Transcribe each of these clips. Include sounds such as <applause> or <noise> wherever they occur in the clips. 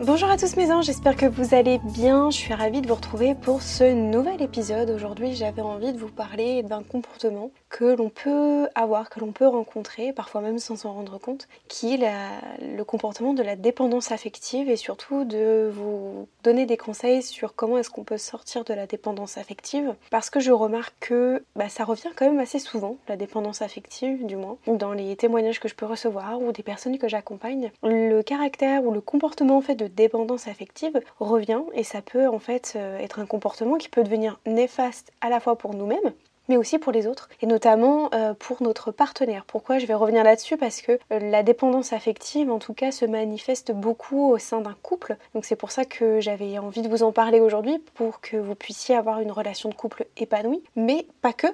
Bonjour à tous mes anges, j'espère que vous allez bien. Je suis ravie de vous retrouver pour ce nouvel épisode. Aujourd'hui, j'avais envie de vous parler d'un comportement que l'on peut avoir, que l'on peut rencontrer, parfois même sans s'en rendre compte, qui est le comportement de la dépendance affective et surtout de vous donner des conseils sur comment est-ce qu'on peut sortir de la dépendance affective. Parce que je remarque que bah, ça revient quand même assez souvent, la dépendance affective du moins, dans les témoignages que je peux recevoir ou des personnes que j'accompagne. Le caractère ou le comportement en fait de dépendance affective revient et ça peut en fait euh, être un comportement qui peut devenir néfaste à la fois pour nous-mêmes mais aussi pour les autres, et notamment euh, pour notre partenaire. Pourquoi je vais revenir là-dessus? Parce que euh, la dépendance affective, en tout cas, se manifeste beaucoup au sein d'un couple. Donc c'est pour ça que j'avais envie de vous en parler aujourd'hui, pour que vous puissiez avoir une relation de couple épanouie, mais pas que,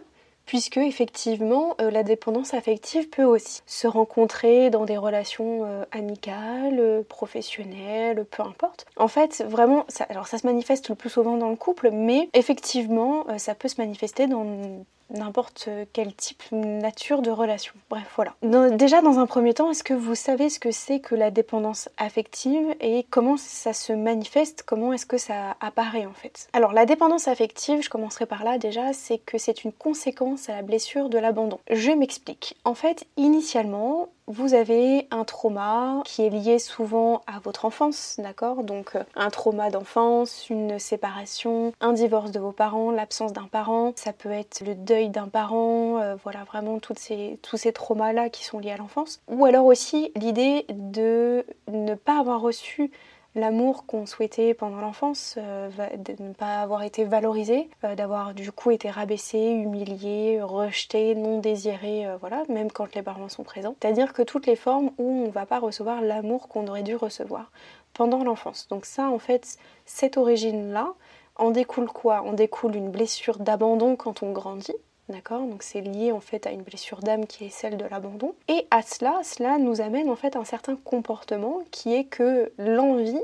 puisque effectivement euh, la dépendance affective peut aussi se rencontrer dans des relations euh, amicales, professionnelles, peu importe. En fait, vraiment, ça, alors ça se manifeste le plus souvent dans le couple, mais effectivement, euh, ça peut se manifester dans n'importe quel type, nature de relation. Bref, voilà. déjà, dans un premier temps, est-ce que vous savez ce que c'est que la dépendance affective et comment ça se manifeste, comment est-ce que ça apparaît en fait? Alors, la dépendance affective, je commencerai par là déjà, c'est que c'est une conséquence à la blessure de l'abandon. Je m'explique. En fait, initialement, vous avez un trauma qui est lié souvent à votre enfance, d'accord? Donc euh, un trauma d'enfance, une séparation, un divorce de vos parents, l'absence d'un parent, ça peut être le deuil d'un parent, euh, voilà vraiment tous ces traumas-là qui sont liés à l'enfance. Ou alors aussi l'idée de ne pas avoir reçu l'amour qu'on souhaitait pendant l'enfance, euh, de ne pas avoir été valorisé, euh, d'avoir du coup été rabaissé, humilié, rejeté, non désiré, euh, voilà, même quand les parents sont présents. C'est-à-dire que toutes les formes où on ne va pas recevoir l'amour qu'on aurait dû recevoir pendant l'enfance. Donc ça, en fait, cette origine-là, en découle quoi? En découle une blessure d'abandon quand on grandit, D'accord? Donc c'est lié en fait à une blessure d'âme qui est celle de l'abandon. Et à cela, cela nous amène en fait un certain comportement qui est que l'envie,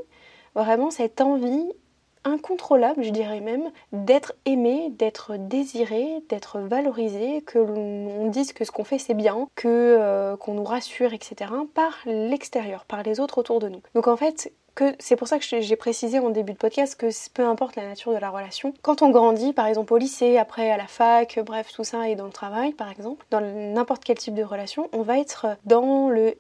vraiment cette envie incontrôlable, je dirais même, d'être aimé, d'être désiré, d'être valorisé, que l'on dise que ce qu'on fait c'est bien, que euh, qu'on nous rassure, etc. par l'extérieur, par les autres autour de nous. Donc en fait, c'est pour ça que j'ai précisé en début de podcast que peu importe la nature de la relation, quand on grandit, par exemple au lycée, après à la fac, bref, tout ça, et dans le travail, par exemple, dans n'importe quel type de relation, on va être dans le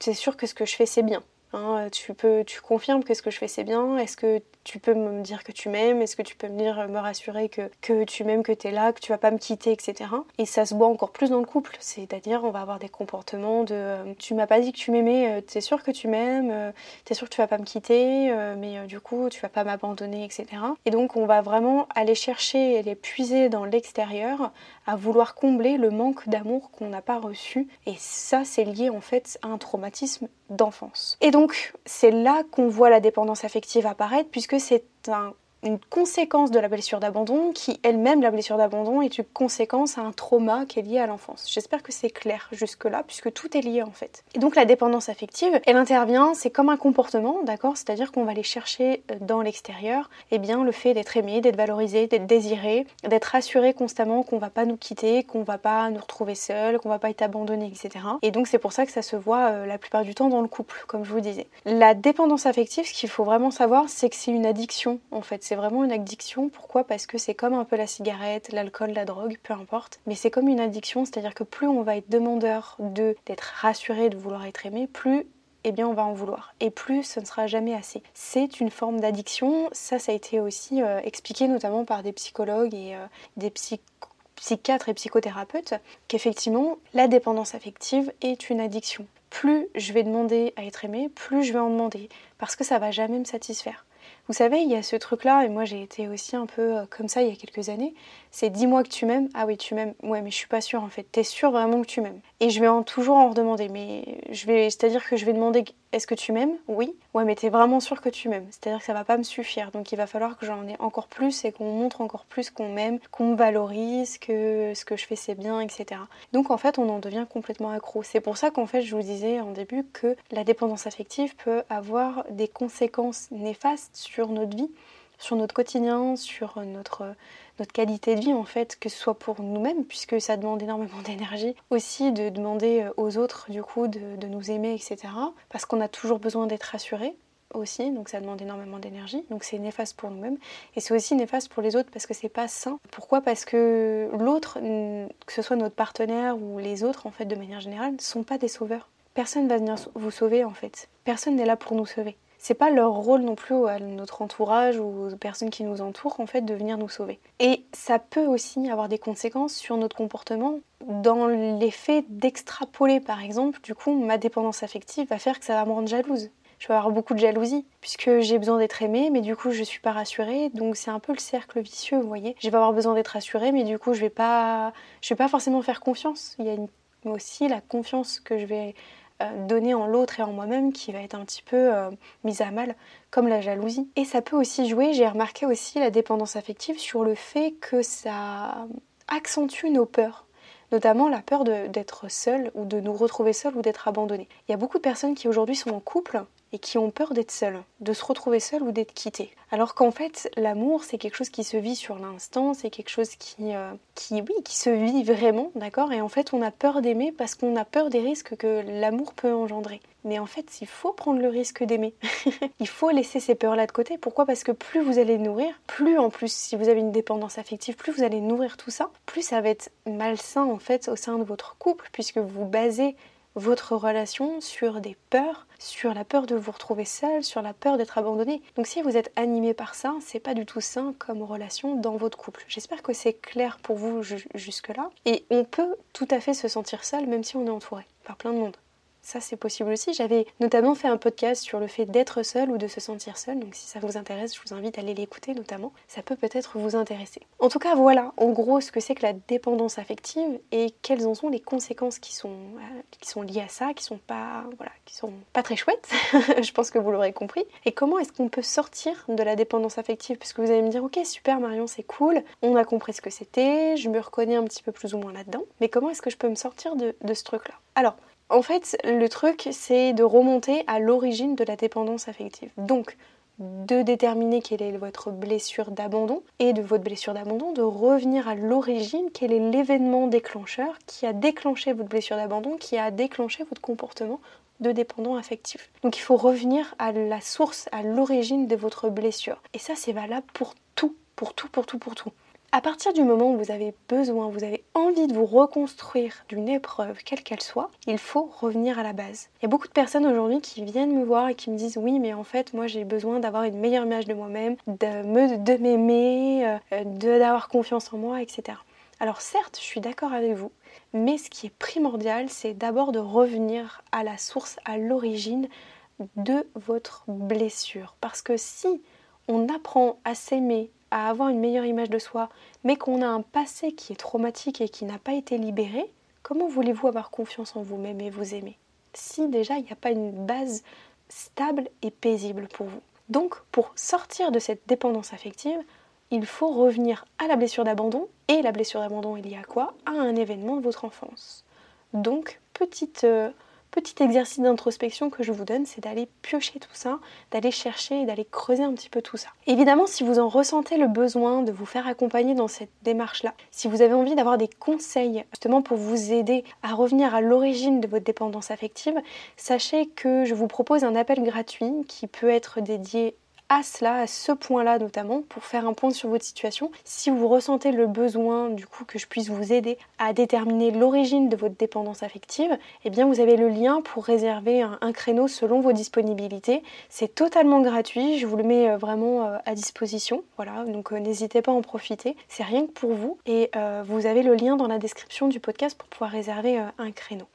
c'est sûr que ce que je fais c'est bien. Hein, tu peux, tu confirmes que ce que je fais c'est bien. Est-ce que tu peux me dire que tu m'aimes Est-ce que tu peux me dire, me rassurer que, que tu m'aimes, que tu es là, que tu vas pas me quitter, etc. Et ça se voit encore plus dans le couple. C'est-à-dire, on va avoir des comportements de euh, tu m'as pas dit que tu m'aimais, euh, t'es sûr que tu m'aimes, euh, t'es sûr que tu vas pas me quitter, mais du coup, tu vas pas m'abandonner, etc. Et donc, on va vraiment aller chercher et les puiser dans l'extérieur à vouloir combler le manque d'amour qu'on n'a pas reçu. Et ça, c'est lié en fait à un traumatisme d'enfance. Et donc, c'est là qu'on voit la dépendance affective apparaître, puisque que c'est un une conséquence de la blessure d'abandon qui elle-même, la blessure d'abandon, est une conséquence à un trauma qui est lié à l'enfance. J'espère que c'est clair jusque-là, puisque tout est lié en fait. Et donc la dépendance affective, elle intervient, c'est comme un comportement, d'accord? C'est-à-dire qu'on va aller chercher euh, dans l'extérieur, eh bien, le fait d'être aimé, d'être valorisé, d'être désiré, d'être rassuré constamment qu'on va pas nous quitter, qu'on va pas nous retrouver seul, qu'on va pas être abandonné, etc. Et donc c'est pour ça que ça se voit euh, la plupart du temps dans le couple, comme je vous disais. La dépendance affective, ce qu'il faut vraiment savoir, c'est que c'est une addiction en fait c'est vraiment une addiction. Pourquoi? Parce que c'est comme un peu la cigarette, l'alcool, la drogue, peu importe. Mais c'est comme une addiction, c'est-à-dire que plus on va être demandeur de d'être rassuré, de vouloir être aimé, plus eh bien on va en vouloir. Et plus ce ne sera jamais assez. C'est une forme d'addiction. Ça, ça a été aussi euh, expliqué notamment par des psychologues et euh, des psychiatres et psychothérapeutes, qu'effectivement, la dépendance affective est une addiction. Plus je vais demander à être aimé, plus je vais en demander, parce que ça va jamais me satisfaire Vous savez, il y a ce truc-là, et moi j'ai été aussi un peu euh, comme ça il y a quelques années, c'est dis-moi que tu m'aimes. Ah oui, tu m'aimes. Ouais, mais je suis pas sûre en fait. T'es sûre vraiment que tu m'aimes Et je vais en, toujours en redemander. Mais je vais, c'est-à-dire que je vais demander est-ce que tu m'aimes? Oui. Ouais, mais t'es vraiment sûre que tu m'aimes. C'est-à-dire que ça va pas me suffire. Donc il va falloir que j'en ai encore plus et qu'on montre encore plus qu'on m'aime, qu'on me valorise, que ce que je fais c'est bien, etc. Donc en fait, on en devient complètement accro. C'est pour ça qu'en fait, je vous disais en début que la dépendance affective peut avoir des conséquences néfastes sur notre vie sur notre quotidien, sur notre, notre qualité de vie en fait, que ce soit pour nous-mêmes, puisque ça demande énormément <laughs> d'énergie, aussi de demander euh, aux autres du coup de, nous aimer, etc. Parce qu'on a toujours besoin d'être rassuré aussi, donc ça demande énormément d'énergie, donc c'est néfaste pour nous-mêmes, et c'est aussi néfaste pour les autres parce que c'est pas sain. Pourquoi? Parce que l'autre, que ce soit notre partenaire ou les autres en fait de manière générale, ne sont pas des sauveurs. Personne va venir vous sauver en fait. Personne n'est là pour nous sauver c'est pas leur rôle non plus à notre entourage ou aux personnes qui nous entourent en fait de venir nous sauver. Et ça peut aussi avoir des conséquences sur notre comportement dans l'effet d'extrapoler par exemple, du coup ma dépendance affective va faire que ça va me rendre jalouse. Je vais avoir beaucoup de jalousie puisque j'ai besoin d'être aimée mais du coup je suis pas rassurée donc c'est un peu le cercle vicieux vous voyez. Je vais avoir besoin d'être rassurée mais du coup je vais pas je vais pas forcément faire confiance. Il y a aussi la confiance que je vais euh, donner en l'autre et en moi-même qui va être un petit peu euh, mise à mal, comme la jalousie. Et ça peut aussi jouer, j'ai remarqué aussi la dépendance affective sur le fait que ça accentue nos peurs notamment la peur d'être seul ou de nous retrouver seul ou d'être abandonné. Il y a beaucoup de personnes qui aujourd'hui sont en couple et qui ont peur d'être seules, de se retrouver seules ou d'être quittées. Alors qu'en fait, l'amour, c'est quelque chose qui se vit sur l'instant, c'est quelque chose qui, euh, qui, oui, qui se vit vraiment, d'accord? Et en fait, on a peur d'aimer parce qu'on a peur des risques que l'amour peut engendrer. Mais en fait, il faut prendre le risque d'aimer. <laughs> il faut laisser ces peurs-là de côté. Pourquoi? Parce que plus vous allez nourrir, plus en plus, si vous avez une dépendance affective, plus vous allez nourrir tout ça, plus ça va être malsain en fait au sein de votre couple, puisque vous basez votre relation sur des peurs, sur la peur de vous retrouver seul, sur la peur d'être abandonné. Donc si vous êtes animé par ça, c'est pas du tout sain comme relation dans votre couple. J'espère que c'est clair pour vous jusque-là. Et on peut tout à fait se sentir seul même si on est entouré par plein de monde. Ça, c'est possible aussi. J'avais notamment fait un podcast sur le fait d'être seul ou de se sentir seul. Donc, si ça vous intéresse, je vous invite à aller l'écouter notamment. Ça peut peut-être vous intéresser. En tout cas, voilà en gros ce que c'est que la dépendance affective et quelles en sont les conséquences qui sont, euh, qui sont liées à ça, qui sont pas, voilà, qui sont pas très chouettes. <laughs> je pense que vous l'aurez compris. Et comment est-ce qu'on peut sortir de la dépendance affective? Puisque vous allez me dire, ok, super Marion, c'est cool. On a compris ce que c'était. Je me reconnais un petit peu plus ou moins là-dedans. Mais comment est-ce que je peux me sortir de, de ce truc-là? Alors, en fait, le truc, c'est de remonter à l'origine de la dépendance affective. Donc, de déterminer quelle est votre blessure d'abandon et de votre blessure d'abandon, de revenir à l'origine, quel est l'événement déclencheur qui a déclenché votre blessure d'abandon, qui a déclenché votre comportement de dépendant affectif. Donc il faut revenir à la source, à l'origine de votre blessure. Et ça c'est valable pour tout, pour tout, pour tout, pour tout. À partir du moment où vous avez besoin, vous avez envie de vous reconstruire d'une épreuve, quelle qu'elle soit, il faut revenir à la base. Il y a beaucoup de personnes aujourd'hui qui viennent me voir et qui me disent oui mais en fait moi j'ai besoin d'avoir une meilleure image de moi-même, de m'aimer, euh, d'avoir confiance en moi, etc. Alors certes, je suis d'accord avec vous, mais ce qui est primordial, c'est d'abord de revenir à la source, à l'origine de votre blessure. Parce que si on apprend à s'aimer, à avoir une meilleure image de soi, mais qu'on a un passé qui est traumatique et qui n'a pas été libéré, comment voulez-vous avoir confiance en vous-même et vous aimer si déjà il n'y a pas une base stable et paisible pour vous? Donc pour sortir de cette dépendance affective, il faut revenir à la blessure d'abandon, et la blessure d'abandon est liée à quoi? À un événement de votre enfance. Donc petite... Euh, petit exercice d'introspection que je vous donne, c'est d'aller piocher tout ça, d'aller chercher et d'aller creuser un petit peu tout ça. Évidemment, si vous en ressentez le besoin de vous faire accompagner dans cette démarche-là, si vous avez envie d'avoir des conseils justement pour vous aider à revenir à l'origine de votre dépendance affective, sachez que je vous propose un appel gratuit qui peut être dédié à cela, à ce point-là notamment, pour faire un point sur votre situation. Si vous ressentez le besoin, du coup, que je puisse vous aider à déterminer l'origine de votre dépendance affective, eh bien, vous avez le lien pour réserver un, créneau selon vos disponibilités. C'est totalement gratuit, je vous le mets euh, vraiment euh, à disposition. Voilà, donc euh, n'hésitez pas à en profiter. C'est rien que pour vous et vous avez le lien dans la description du podcast pour pouvoir réserver un créneau.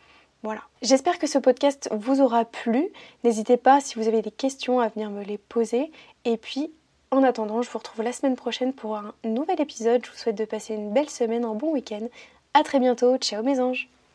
J'espère que ce podcast vous aura plu. N'hésitez pas si vous avez des questions à venir me les poser. Et puis En attendant, je vous retrouve la semaine prochaine pour un nouvel épisode. Je vous souhaite de passer une belle semaine, un bon week-end. A très bientôt, ciao mes anges